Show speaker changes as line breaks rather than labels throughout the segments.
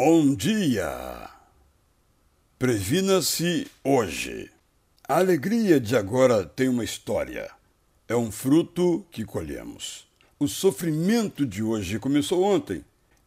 Bom dia! Previna-se hoje. A alegria de agora tem uma história. É um fruto que colhemos. O sofrimento de hoje começou ontem.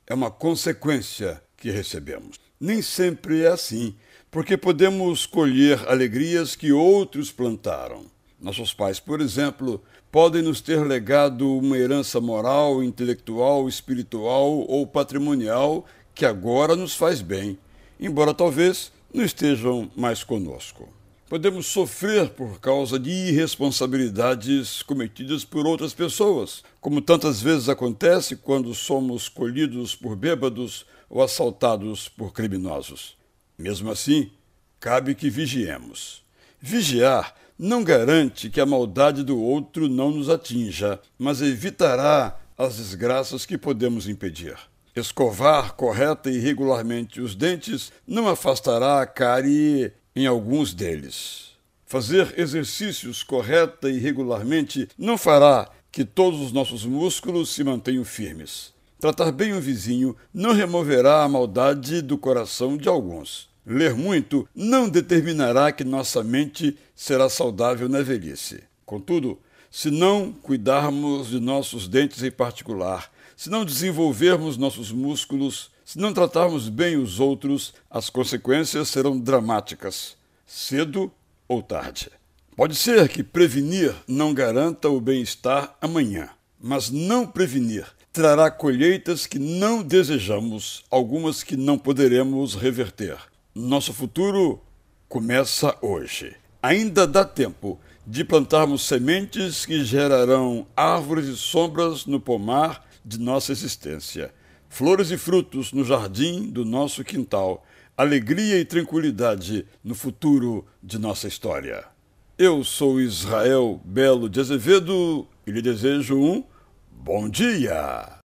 É uma consequência que recebemos. Nem sempre é assim, porque podemos colher alegrias que outros plantaram. Nossos pais, por exemplo, podem nos ter legado uma herança moral, intelectual, espiritual ou patrimonial que agora nos faz bem, embora talvez não estejam mais conosco. Podemos sofrer por causa de irresponsabilidades cometidas por outras pessoas, como tantas vezes acontece quando somos colhidos por bêbados ou assaltados por criminosos. Mesmo assim, cabe que vigiemos. Vigiar não garante que a maldade do outro não nos atinja, mas evitará as desgraças que podemos impedir. Escovar correta e regularmente os dentes não afastará a cárie em alguns deles. Fazer exercícios correta e regularmente não fará que todos os nossos músculos se mantenham firmes. Tratar bem o vizinho não removerá a maldade do coração de alguns. Ler muito não determinará que nossa mente será saudável na velhice. Contudo, se não cuidarmos de nossos dentes em particular, se não desenvolvermos nossos músculos, se não tratarmos bem os outros, as consequências serão dramáticas, cedo ou tarde. Pode ser que prevenir não garanta o bem-estar amanhã, mas não prevenir trará colheitas que não desejamos, algumas que não poderemos reverter. Nosso futuro começa hoje. Ainda dá tempo de plantarmos sementes que gerarão árvores e sombras no pomar de nossa existência. Flores e frutos no jardim do nosso quintal, alegria e tranquilidade no futuro de nossa história. Eu sou Israel Belo de Azevedo e lhe desejo um bom dia!